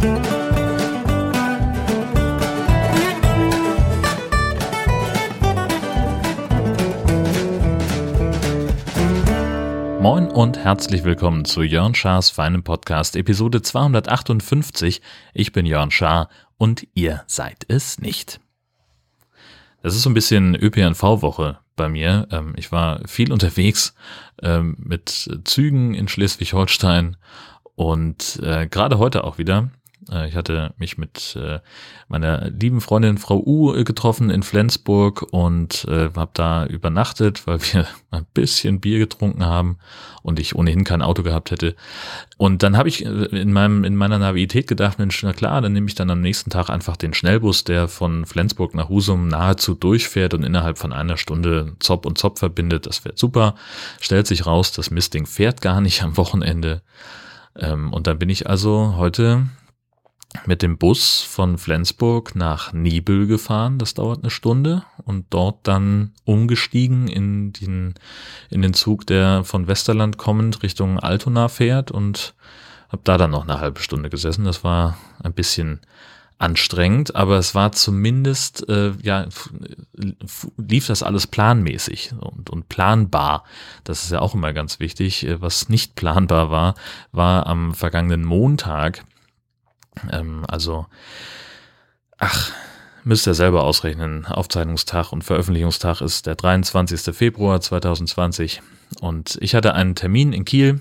Moin und herzlich willkommen zu Jörn Schars feinem Podcast Episode 258. Ich bin Jörn Schaar und ihr seid es nicht. Das ist so ein bisschen ÖPNV-Woche bei mir. Ähm, ich war viel unterwegs ähm, mit Zügen in Schleswig-Holstein und äh, gerade heute auch wieder. Äh, ich hatte mich mit äh, meiner lieben Freundin Frau U äh, getroffen in Flensburg und habe da übernachtet, weil wir ein bisschen Bier getrunken haben und ich ohnehin kein Auto gehabt hätte. Und dann habe ich in meinem in meiner Navität gedacht, Mensch, na klar, dann nehme ich dann am nächsten Tag einfach den Schnellbus, der von Flensburg nach Husum nahezu durchfährt und innerhalb von einer Stunde Zopp und Zopp verbindet. Das wäre super. Stellt sich raus, das Mistding fährt gar nicht am Wochenende. Ähm, und dann bin ich also heute mit dem Bus von Flensburg nach Nibel gefahren. Das dauert eine Stunde und dort dann umgestiegen in den, in den Zug, der von Westerland kommend Richtung Altona fährt und habe da dann noch eine halbe Stunde gesessen. Das war ein bisschen anstrengend, aber es war zumindest, äh, ja, lief das alles planmäßig und, und planbar. Das ist ja auch immer ganz wichtig. Was nicht planbar war, war am vergangenen Montag ähm, also, ach, müsst ihr selber ausrechnen. Aufzeichnungstag und Veröffentlichungstag ist der 23. Februar 2020. Und ich hatte einen Termin in Kiel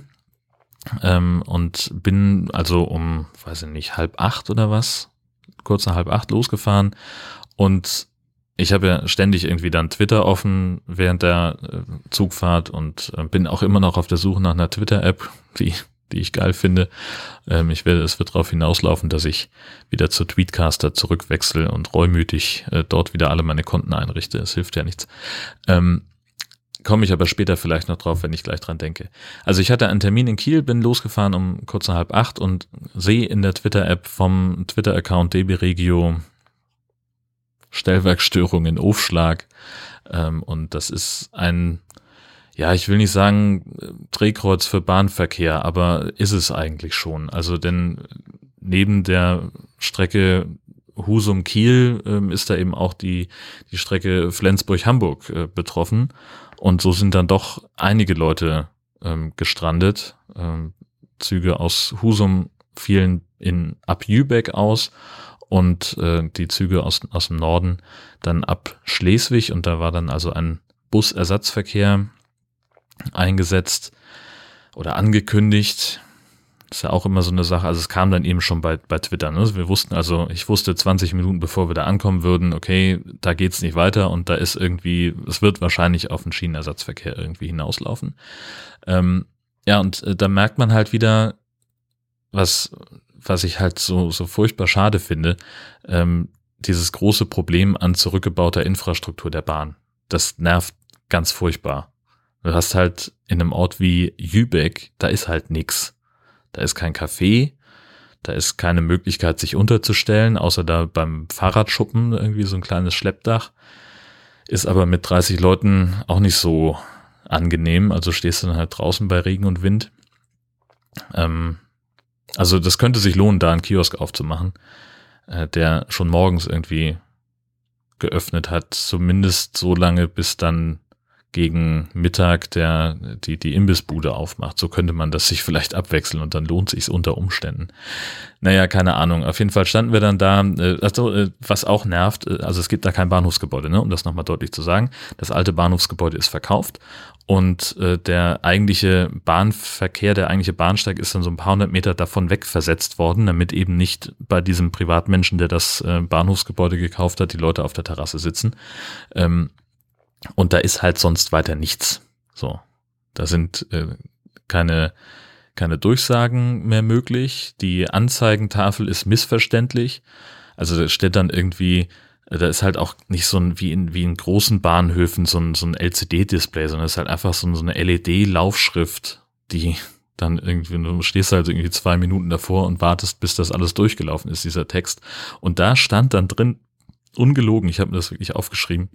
ähm, und bin also um, weiß ich nicht, halb acht oder was, kurz nach halb acht losgefahren. Und ich habe ja ständig irgendwie dann Twitter offen während der äh, Zugfahrt und äh, bin auch immer noch auf der Suche nach einer Twitter-App, die die ich geil finde. Ähm, ich werde, es wird darauf hinauslaufen, dass ich wieder zu Tweetcaster zurückwechsel und reumütig äh, dort wieder alle meine Konten einrichte. Es hilft ja nichts. Ähm, Komme ich aber später vielleicht noch drauf, wenn ich gleich dran denke. Also ich hatte einen Termin in Kiel, bin losgefahren um kurz nach halb acht und sehe in der Twitter-App vom Twitter-Account DB Regio Stellwerkstörung in Aufschlag. Ähm, und das ist ein ja, ich will nicht sagen Drehkreuz für Bahnverkehr, aber ist es eigentlich schon. Also denn neben der Strecke Husum-Kiel ähm, ist da eben auch die, die Strecke Flensburg-Hamburg äh, betroffen. Und so sind dann doch einige Leute ähm, gestrandet. Ähm, Züge aus Husum fielen in ab Jübeck aus und äh, die Züge aus, aus dem Norden dann ab Schleswig und da war dann also ein Busersatzverkehr eingesetzt oder angekündigt. Das ist ja auch immer so eine Sache. Also es kam dann eben schon bei, bei Twitter. Ne? Wir wussten also, ich wusste 20 Minuten bevor wir da ankommen würden, okay, da geht's nicht weiter und da ist irgendwie, es wird wahrscheinlich auf den Schienenersatzverkehr irgendwie hinauslaufen. Ähm, ja, und äh, da merkt man halt wieder, was, was ich halt so, so furchtbar schade finde, ähm, dieses große Problem an zurückgebauter Infrastruktur der Bahn. Das nervt ganz furchtbar. Du hast halt in einem Ort wie Jübeck, da ist halt nix. Da ist kein Café, da ist keine Möglichkeit, sich unterzustellen, außer da beim Fahrradschuppen irgendwie so ein kleines Schleppdach. Ist aber mit 30 Leuten auch nicht so angenehm. Also stehst du dann halt draußen bei Regen und Wind. Ähm, also das könnte sich lohnen, da einen Kiosk aufzumachen, äh, der schon morgens irgendwie geöffnet hat, zumindest so lange, bis dann gegen Mittag der die die Imbissbude aufmacht. So könnte man das sich vielleicht abwechseln und dann lohnt sich's unter Umständen. Naja, keine Ahnung. Auf jeden Fall standen wir dann da. Äh, also, äh, was auch nervt, äh, also es gibt da kein Bahnhofsgebäude, ne? um das nochmal deutlich zu sagen. Das alte Bahnhofsgebäude ist verkauft und äh, der eigentliche Bahnverkehr, der eigentliche Bahnsteig ist dann so ein paar hundert Meter davon weg versetzt worden, damit eben nicht bei diesem Privatmenschen, der das äh, Bahnhofsgebäude gekauft hat, die Leute auf der Terrasse sitzen. Ähm, und da ist halt sonst weiter nichts. So. Da sind äh, keine, keine Durchsagen mehr möglich. Die Anzeigentafel ist missverständlich. Also da steht dann irgendwie, äh, da ist halt auch nicht so ein, wie in, wie in großen Bahnhöfen so ein, so ein LCD-Display, sondern es ist halt einfach so, so eine LED-Laufschrift, die dann irgendwie, du stehst halt irgendwie zwei Minuten davor und wartest, bis das alles durchgelaufen ist, dieser Text. Und da stand dann drin, ungelogen, ich habe mir das wirklich aufgeschrieben,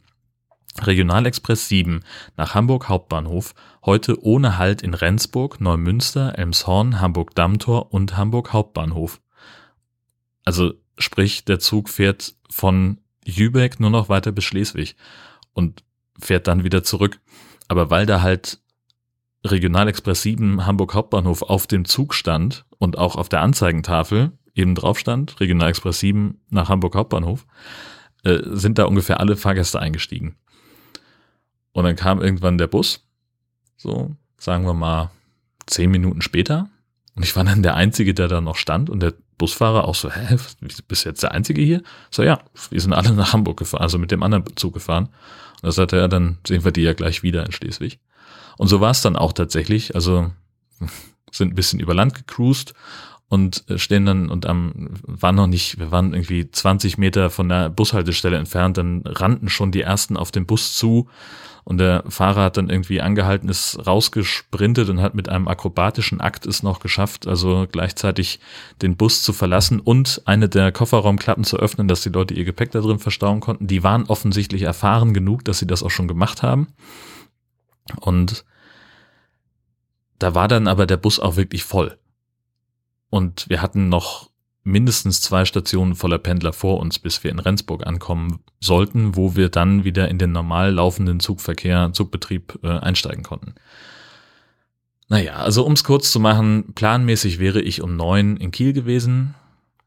Regionalexpress 7 nach Hamburg Hauptbahnhof, heute ohne Halt in Rendsburg, Neumünster, Elmshorn, Hamburg Dammtor und Hamburg Hauptbahnhof. Also sprich, der Zug fährt von Jübeck nur noch weiter bis Schleswig und fährt dann wieder zurück. Aber weil da halt Regionalexpress 7 Hamburg Hauptbahnhof auf dem Zug stand und auch auf der Anzeigentafel eben drauf stand, Regionalexpress 7 nach Hamburg Hauptbahnhof, äh, sind da ungefähr alle Fahrgäste eingestiegen. Und dann kam irgendwann der Bus, so sagen wir mal zehn Minuten später. Und ich war dann der Einzige, der da noch stand und der Busfahrer auch so, hä, bist du jetzt der Einzige hier? So, ja, wir sind alle nach Hamburg gefahren, also mit dem anderen Zug gefahren. Und da sagte er, dann sehen wir die ja gleich wieder in Schleswig. Und so war es dann auch tatsächlich. Also sind ein bisschen über Land gecruised und stehen dann und am waren noch nicht, wir waren irgendwie 20 Meter von der Bushaltestelle entfernt, dann rannten schon die ersten auf den Bus zu und der Fahrer hat dann irgendwie angehalten, ist rausgesprintet und hat mit einem akrobatischen Akt es noch geschafft, also gleichzeitig den Bus zu verlassen und eine der Kofferraumklappen zu öffnen, dass die Leute ihr Gepäck da drin verstauen konnten. Die waren offensichtlich erfahren genug, dass sie das auch schon gemacht haben. Und da war dann aber der Bus auch wirklich voll. Und wir hatten noch mindestens zwei Stationen voller Pendler vor uns, bis wir in Rendsburg ankommen sollten, wo wir dann wieder in den normal laufenden Zugverkehr, Zugbetrieb äh, einsteigen konnten. Naja, also um es kurz zu machen, planmäßig wäre ich um neun in Kiel gewesen.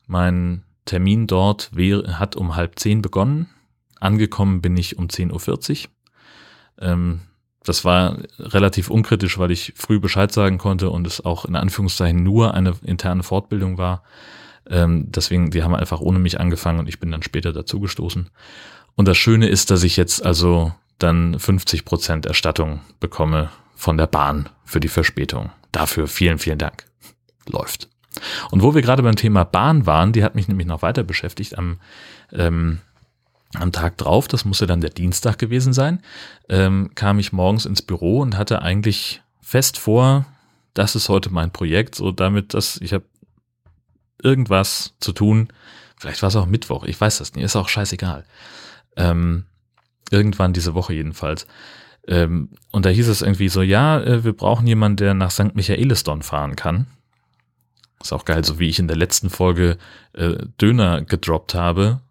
Mein Termin dort wäre, hat um halb zehn begonnen. Angekommen bin ich um 10.40 Uhr. Ähm, das war relativ unkritisch, weil ich früh Bescheid sagen konnte und es auch in Anführungszeichen nur eine interne Fortbildung war. Ähm, deswegen, die haben einfach ohne mich angefangen und ich bin dann später dazugestoßen. Und das Schöne ist, dass ich jetzt also dann 50 Prozent Erstattung bekomme von der Bahn für die Verspätung. Dafür vielen, vielen Dank. Läuft. Und wo wir gerade beim Thema Bahn waren, die hat mich nämlich noch weiter beschäftigt am, ähm, am Tag drauf, das musste dann der Dienstag gewesen sein, ähm, kam ich morgens ins Büro und hatte eigentlich fest vor, das ist heute mein Projekt, so damit, dass ich habe irgendwas zu tun. Vielleicht war es auch Mittwoch, ich weiß das nicht, ist auch scheißegal. Ähm, irgendwann diese Woche jedenfalls. Ähm, und da hieß es irgendwie so, ja, äh, wir brauchen jemanden, der nach St. Michaelisdorn fahren kann. Ist auch geil, so wie ich in der letzten Folge äh, Döner gedroppt habe,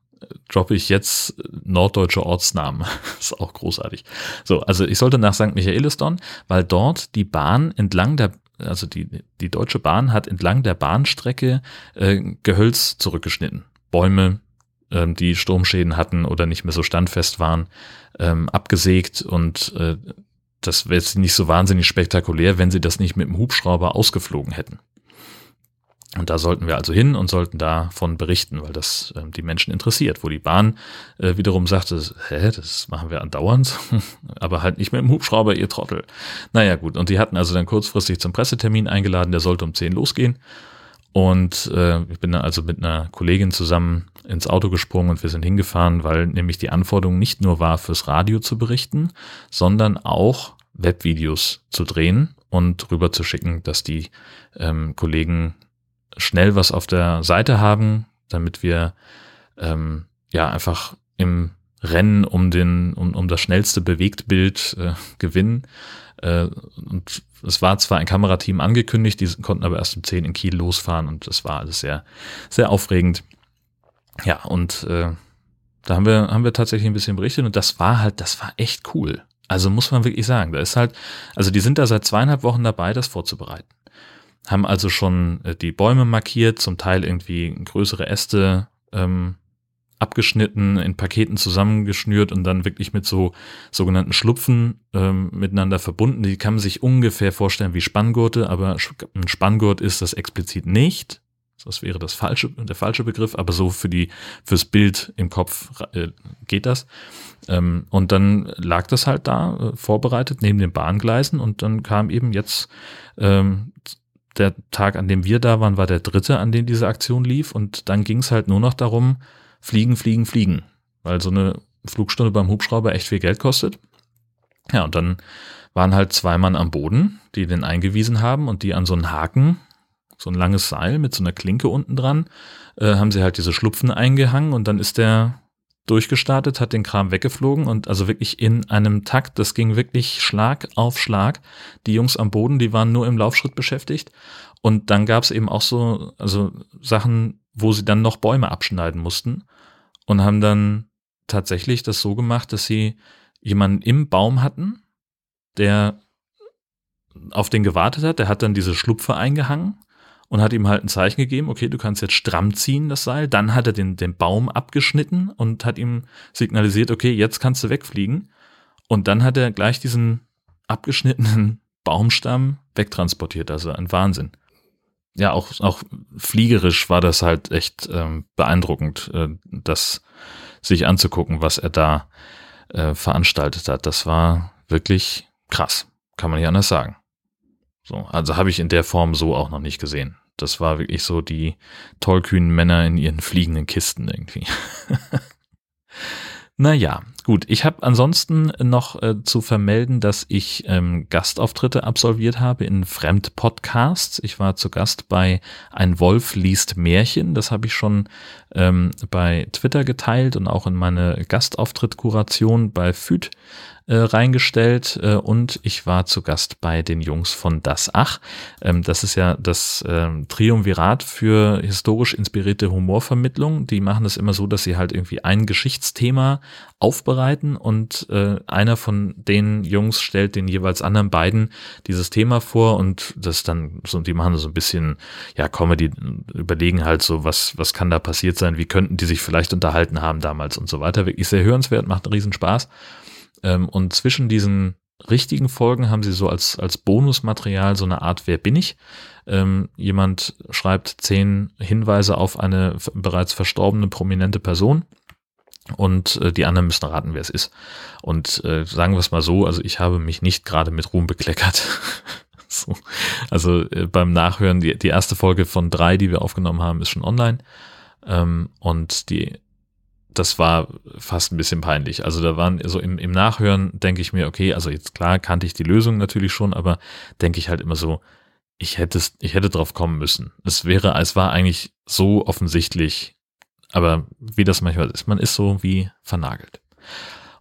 droppe ich jetzt norddeutsche Ortsnamen. ist auch großartig. So, also ich sollte nach St. Michaelisdorn, weil dort die Bahn entlang der also die, die Deutsche Bahn hat entlang der Bahnstrecke äh, Gehölz zurückgeschnitten. Bäume, ähm, die Sturmschäden hatten oder nicht mehr so standfest waren, ähm, abgesägt und äh, das wäre jetzt nicht so wahnsinnig spektakulär, wenn sie das nicht mit dem Hubschrauber ausgeflogen hätten. Und da sollten wir also hin und sollten davon berichten, weil das äh, die Menschen interessiert, wo die Bahn äh, wiederum sagte, hä, das machen wir andauernd, aber halt nicht mit dem Hubschrauber, ihr Trottel. Naja gut, und die hatten also dann kurzfristig zum Pressetermin eingeladen, der sollte um 10 losgehen. Und äh, ich bin dann also mit einer Kollegin zusammen ins Auto gesprungen und wir sind hingefahren, weil nämlich die Anforderung nicht nur war, fürs Radio zu berichten, sondern auch Webvideos zu drehen und rüber zu schicken, dass die ähm, Kollegen schnell was auf der Seite haben, damit wir ähm, ja einfach im Rennen um den um, um das schnellste Bewegtbild äh, gewinnen. Äh, und es war zwar ein Kamerateam angekündigt, die konnten aber erst um 10 in Kiel losfahren und das war alles sehr sehr aufregend. Ja, und äh, da haben wir haben wir tatsächlich ein bisschen berichtet und das war halt, das war echt cool. Also muss man wirklich sagen, da ist halt, also die sind da seit zweieinhalb Wochen dabei, das vorzubereiten haben also schon äh, die Bäume markiert, zum Teil irgendwie größere Äste ähm, abgeschnitten, in Paketen zusammengeschnürt und dann wirklich mit so sogenannten Schlupfen ähm, miteinander verbunden. Die kann man sich ungefähr vorstellen wie Spanngurte, aber ein Spanngurt ist das explizit nicht. Das wäre das falsche, der falsche Begriff, aber so für die, fürs Bild im Kopf äh, geht das. Ähm, und dann lag das halt da, äh, vorbereitet neben den Bahngleisen und dann kam eben jetzt ähm, der Tag, an dem wir da waren, war der dritte, an dem diese Aktion lief. Und dann ging es halt nur noch darum, fliegen, fliegen, fliegen. Weil so eine Flugstunde beim Hubschrauber echt viel Geld kostet. Ja, und dann waren halt zwei Mann am Boden, die den eingewiesen haben und die an so einen Haken, so ein langes Seil mit so einer Klinke unten dran, äh, haben sie halt diese Schlupfen eingehangen und dann ist der durchgestartet, hat den Kram weggeflogen und also wirklich in einem Takt, das ging wirklich Schlag auf Schlag. Die Jungs am Boden, die waren nur im Laufschritt beschäftigt. Und dann gab es eben auch so, also Sachen, wo sie dann noch Bäume abschneiden mussten und haben dann tatsächlich das so gemacht, dass sie jemanden im Baum hatten, der auf den gewartet hat, der hat dann diese Schlupfe eingehangen und hat ihm halt ein Zeichen gegeben, okay, du kannst jetzt stramm ziehen, das Seil. Dann hat er den, den Baum abgeschnitten und hat ihm signalisiert, okay, jetzt kannst du wegfliegen. Und dann hat er gleich diesen abgeschnittenen Baumstamm wegtransportiert. Also ein Wahnsinn. Ja, auch, auch fliegerisch war das halt echt ähm, beeindruckend, äh, das sich anzugucken, was er da äh, veranstaltet hat. Das war wirklich krass, kann man nicht anders sagen. So, also habe ich in der Form so auch noch nicht gesehen. Das war wirklich so die tollkühnen Männer in ihren fliegenden Kisten irgendwie. naja, gut. Ich habe ansonsten noch äh, zu vermelden, dass ich ähm, Gastauftritte absolviert habe in Fremdpodcasts. Ich war zu Gast bei Ein Wolf liest Märchen. Das habe ich schon ähm, bei Twitter geteilt und auch in meine Gastauftrittkuration bei FÜD äh, reingestellt äh, und ich war zu Gast bei den Jungs von Das Ach. Ähm, das ist ja das ähm, Triumvirat für historisch inspirierte Humorvermittlung. Die machen das immer so, dass sie halt irgendwie ein Geschichtsthema aufbereiten und äh, einer von den Jungs stellt den jeweils anderen beiden dieses Thema vor und das dann so, die machen so ein bisschen, ja, Comedy, überlegen halt so, was, was kann da passiert sein, wie könnten die sich vielleicht unterhalten haben damals und so weiter. Wirklich sehr hörenswert, macht einen riesen Spaß. Ähm, und zwischen diesen richtigen Folgen haben sie so als, als Bonusmaterial so eine Art Wer bin ich? Ähm, jemand schreibt zehn Hinweise auf eine bereits verstorbene prominente Person und äh, die anderen müssen raten, wer es ist. Und äh, sagen wir es mal so, also ich habe mich nicht gerade mit Ruhm bekleckert. so. Also äh, beim Nachhören, die, die erste Folge von drei, die wir aufgenommen haben, ist schon online. Ähm, und die das war fast ein bisschen peinlich. Also da waren so im, im Nachhören denke ich mir, okay, also jetzt klar kannte ich die Lösung natürlich schon, aber denke ich halt immer so, ich hätte es, ich hätte drauf kommen müssen. Es wäre, es war eigentlich so offensichtlich, aber wie das manchmal ist, man ist so wie vernagelt.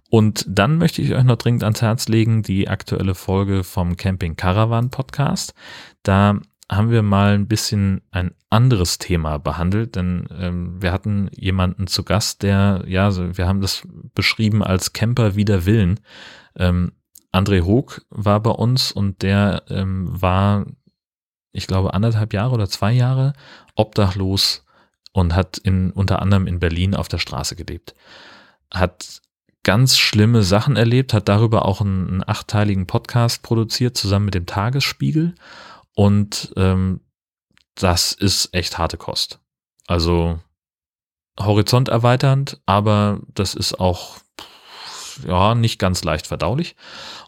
Und dann möchte ich euch noch dringend ans Herz legen, die aktuelle Folge vom Camping Caravan Podcast. Da haben wir mal ein bisschen ein anderes Thema behandelt, denn ähm, wir hatten jemanden zu Gast, der, ja, wir haben das beschrieben als Camper wider Willen. Ähm, André Hoog war bei uns und der ähm, war, ich glaube, anderthalb Jahre oder zwei Jahre obdachlos und hat in, unter anderem in Berlin auf der Straße gelebt. Hat ganz schlimme Sachen erlebt, hat darüber auch einen, einen achtteiligen Podcast produziert, zusammen mit dem Tagesspiegel und ähm, das ist echt harte Kost. Also Horizont erweiternd, aber das ist auch ja nicht ganz leicht verdaulich.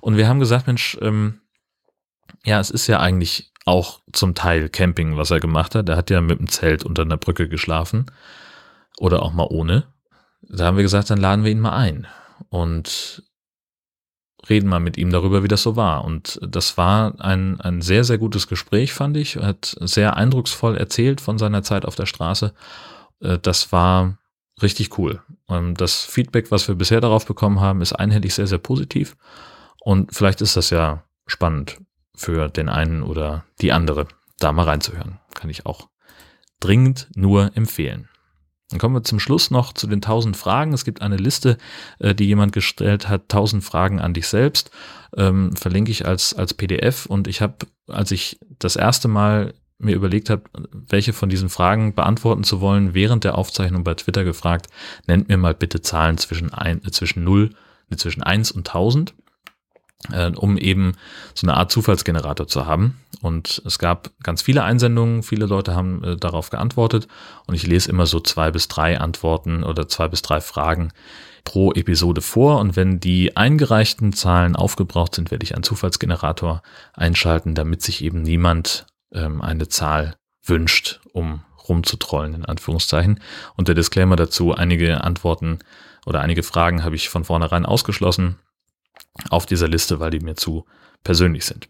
Und wir haben gesagt, Mensch, ähm, ja, es ist ja eigentlich auch zum Teil Camping, was er gemacht hat. Er hat ja mit dem Zelt unter einer Brücke geschlafen oder auch mal ohne. Da haben wir gesagt, dann laden wir ihn mal ein. Und reden mal mit ihm darüber, wie das so war. Und das war ein, ein sehr, sehr gutes Gespräch, fand ich. Er hat sehr eindrucksvoll erzählt von seiner Zeit auf der Straße. Äh, das war richtig cool. Ähm, das Feedback, was wir bisher darauf bekommen haben, ist einhellig sehr, sehr positiv. Und vielleicht ist das ja spannend für den einen oder die andere, da mal reinzuhören. Kann ich auch dringend nur empfehlen. Dann kommen wir zum Schluss noch zu den 1000 Fragen. Es gibt eine Liste, äh, die jemand gestellt hat, 1000 Fragen an dich selbst. Ähm, verlinke ich als, als PDF. Und ich habe, als ich das erste Mal mir überlegt habe, welche von diesen Fragen beantworten zu wollen, während der Aufzeichnung bei Twitter gefragt, nennt mir mal bitte Zahlen zwischen, ein, äh, zwischen 0, äh, zwischen 1 und 1000 äh, um eben so eine Art Zufallsgenerator zu haben. Und es gab ganz viele Einsendungen, viele Leute haben äh, darauf geantwortet und ich lese immer so zwei bis drei Antworten oder zwei bis drei Fragen pro Episode vor und wenn die eingereichten Zahlen aufgebraucht sind, werde ich einen Zufallsgenerator einschalten, damit sich eben niemand ähm, eine Zahl wünscht, um rumzutrollen, in Anführungszeichen. Und der Disclaimer dazu, einige Antworten oder einige Fragen habe ich von vornherein ausgeschlossen auf dieser Liste, weil die mir zu persönlich sind.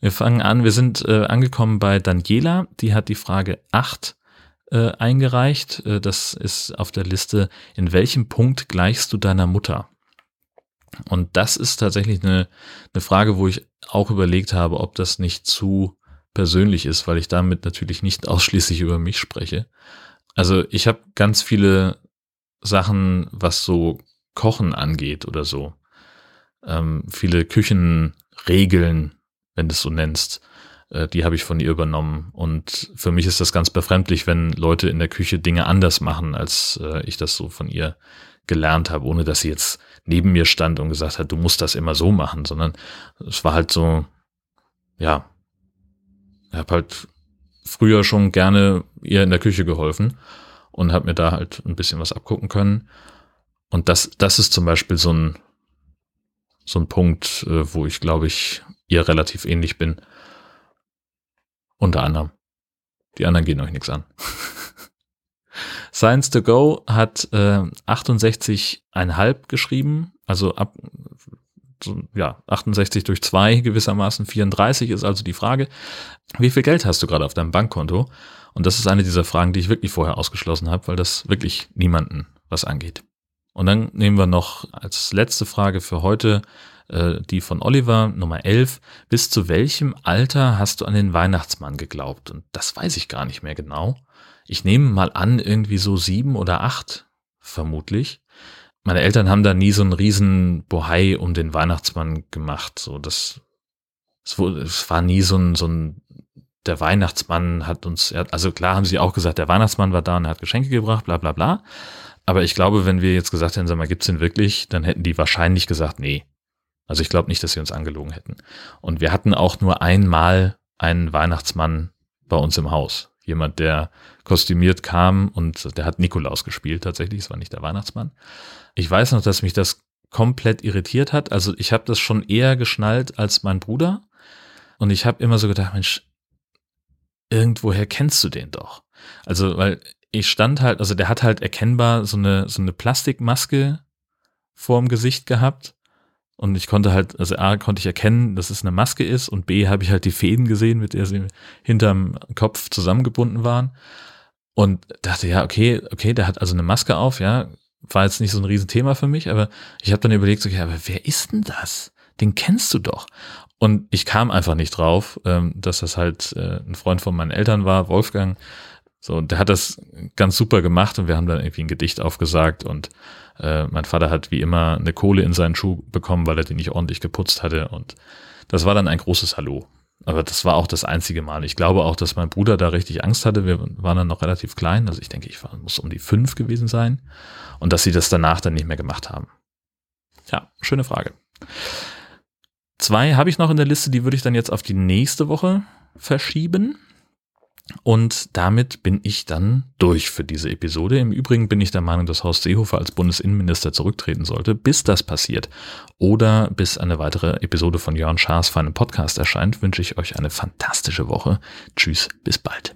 Wir fangen an, wir sind äh, angekommen bei Daniela, die hat die Frage 8 äh, eingereicht. Äh, das ist auf der Liste, in welchem Punkt gleichst du deiner Mutter? Und das ist tatsächlich eine, eine Frage, wo ich auch überlegt habe, ob das nicht zu persönlich ist, weil ich damit natürlich nicht ausschließlich über mich spreche. Also ich habe ganz viele Sachen, was so Kochen angeht oder so. Ähm, viele Küchenregeln, wenn du es so nennst, äh, die habe ich von ihr übernommen. Und für mich ist das ganz befremdlich, wenn Leute in der Küche Dinge anders machen, als äh, ich das so von ihr gelernt habe, ohne dass sie jetzt neben mir stand und gesagt hat, du musst das immer so machen, sondern es war halt so, ja, ich habe halt früher schon gerne ihr in der Küche geholfen und habe mir da halt ein bisschen was abgucken können. Und das, das ist zum Beispiel so ein, so ein Punkt, äh, wo ich glaube ich ihr relativ ähnlich bin. Unter anderem. Die anderen gehen euch nichts an. Science to Go hat äh, 68,5 geschrieben, also ab so, ja, 68 durch 2 gewissermaßen 34 ist also die Frage, wie viel Geld hast du gerade auf deinem Bankkonto? Und das ist eine dieser Fragen, die ich wirklich vorher ausgeschlossen habe, weil das wirklich niemanden was angeht. Und dann nehmen wir noch als letzte Frage für heute äh, die von Oliver, Nummer 11. Bis zu welchem Alter hast du an den Weihnachtsmann geglaubt? Und das weiß ich gar nicht mehr genau. Ich nehme mal an, irgendwie so sieben oder acht, vermutlich. Meine Eltern haben da nie so einen riesen Bohai um den Weihnachtsmann gemacht. So, das, es, war nie so ein, so ein, der Weihnachtsmann hat uns, also klar haben sie auch gesagt, der Weihnachtsmann war da und hat Geschenke gebracht, bla, bla, bla. Aber ich glaube, wenn wir jetzt gesagt hätten, sag mal, gibt's den wirklich, dann hätten die wahrscheinlich gesagt, nee. Also ich glaube nicht, dass sie uns angelogen hätten. Und wir hatten auch nur einmal einen Weihnachtsmann bei uns im Haus. Jemand, der kostümiert kam und der hat Nikolaus gespielt tatsächlich, es war nicht der Weihnachtsmann. Ich weiß noch, dass mich das komplett irritiert hat. Also ich habe das schon eher geschnallt als mein Bruder. Und ich habe immer so gedacht, Mensch, irgendwoher kennst du den doch. Also, weil ich stand halt, also der hat halt erkennbar so eine, so eine Plastikmaske vorm Gesicht gehabt. Und ich konnte halt, also A, konnte ich erkennen, dass es eine Maske ist und B, habe ich halt die Fäden gesehen, mit der sie hinterm Kopf zusammengebunden waren. Und dachte, ja, okay, okay, der hat also eine Maske auf, ja, war jetzt nicht so ein Riesenthema für mich, aber ich habe dann überlegt, so, okay, aber wer ist denn das? Den kennst du doch. Und ich kam einfach nicht drauf, ähm, dass das halt äh, ein Freund von meinen Eltern war, Wolfgang, so, und der hat das ganz super gemacht und wir haben dann irgendwie ein Gedicht aufgesagt und äh, mein Vater hat wie immer eine Kohle in seinen Schuh bekommen, weil er den nicht ordentlich geputzt hatte und das war dann ein großes Hallo. Aber das war auch das einzige Mal. Ich glaube auch, dass mein Bruder da richtig Angst hatte. Wir waren dann noch relativ klein. Also ich denke, ich war, muss um die fünf gewesen sein. Und dass sie das danach dann nicht mehr gemacht haben. Ja, schöne Frage. Zwei habe ich noch in der Liste, die würde ich dann jetzt auf die nächste Woche verschieben. Und damit bin ich dann durch für diese Episode. Im Übrigen bin ich der Meinung, dass Horst Seehofer als Bundesinnenminister zurücktreten sollte, bis das passiert. Oder bis eine weitere Episode von Jörn Schaas für einen Podcast erscheint, wünsche ich euch eine fantastische Woche. Tschüss, bis bald.